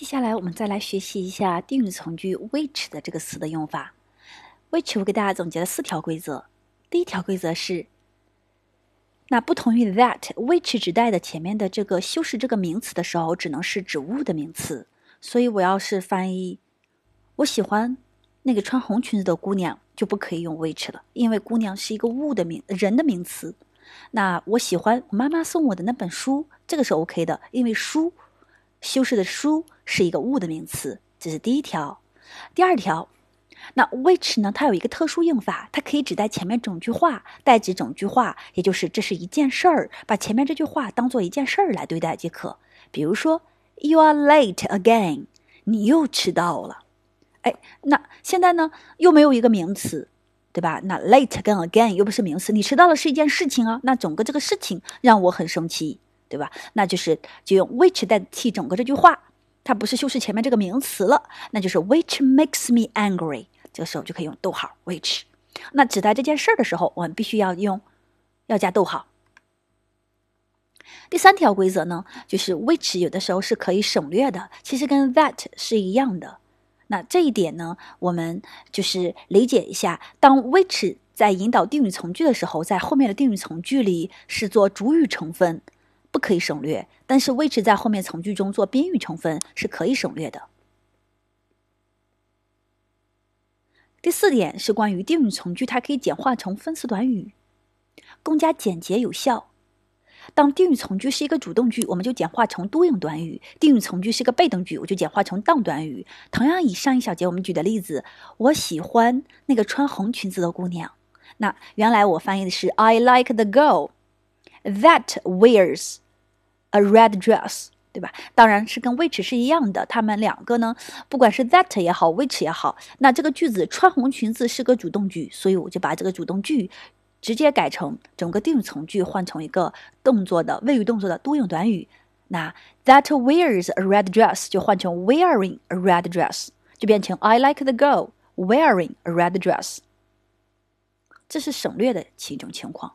接下来我们再来学习一下定语从句 which 的这个词的用法。which 我给大家总结了四条规则。第一条规则是，那不同于 that，which 指代的前面的这个修饰这个名词的时候，只能是指物的名词。所以我要是翻译我喜欢那个穿红裙子的姑娘，就不可以用 which 了，因为姑娘是一个物的名人的名词。那我喜欢我妈妈送我的那本书，这个是 OK 的，因为书修饰的书是一个物的名词，这是第一条。第二条，那 which 呢？它有一个特殊用法，它可以指代前面整句话，代指整句话，也就是这是一件事儿，把前面这句话当做一件事儿来对待即可。比如说，You are late again，你又迟到了。哎，那现在呢，又没有一个名词。对吧？那 late 跟 again 又不是名词，你迟到了是一件事情啊。那整个这个事情让我很生气，对吧？那就是就用 which 代替整个这句话，它不是修饰前面这个名词了，那就是 which makes me angry。这个时候就可以用逗号 which。那指代这件事儿的时候，我们必须要用要加逗号。第三条规则呢，就是 which 有的时候是可以省略的，其实跟 that 是一样的。那这一点呢，我们就是理解一下。当 which 在引导定语从句的时候，在后面的定语从句里是做主语成分，不可以省略；但是 which 在后面从句中做宾语成分是可以省略的。第四点是关于定语从句，它可以简化成分词短语，更加简洁有效。当定语从句是一个主动句，我们就简化成 doing 短语；定语从句是个被动句，我就简化成 done 短语。同样，以上一小节我们举的例子，我喜欢那个穿红裙子的姑娘。那原来我翻译的是 I like the girl that wears a red dress，对吧？当然是跟 which 是一样的，它们两个呢，不管是 that 也好，which 也好，那这个句子穿红裙子是个主动句，所以我就把这个主动句。直接改成整个定语从句换成一个动作的谓语动作的多用短语，那 that wears a red dress 就换成 wearing a red dress，就变成 I like the girl wearing a red dress。这是省略的其中情况。